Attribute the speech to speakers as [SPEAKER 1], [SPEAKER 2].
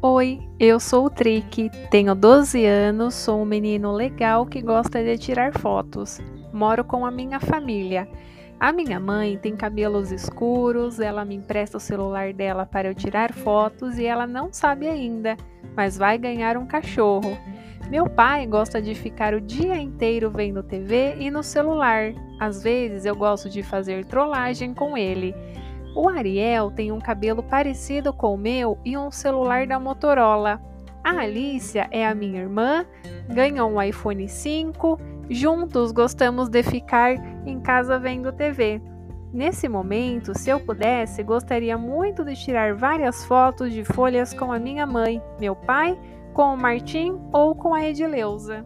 [SPEAKER 1] Oi, eu sou o Trick, tenho 12 anos, sou um menino legal que gosta de tirar fotos. Moro com a minha família. A minha mãe tem cabelos escuros, ela me empresta o celular dela para eu tirar fotos e ela não sabe ainda, mas vai ganhar um cachorro. Meu pai gosta de ficar o dia inteiro vendo TV e no celular. Às vezes eu gosto de fazer trollagem com ele. O Ariel tem um cabelo parecido com o meu e um celular da Motorola. A Alicia é a minha irmã, ganhou um iPhone 5. Juntos gostamos de ficar em casa vendo TV. Nesse momento, se eu pudesse, gostaria muito de tirar várias fotos de folhas com a minha mãe, meu pai, com o Martim ou com a Edileuza.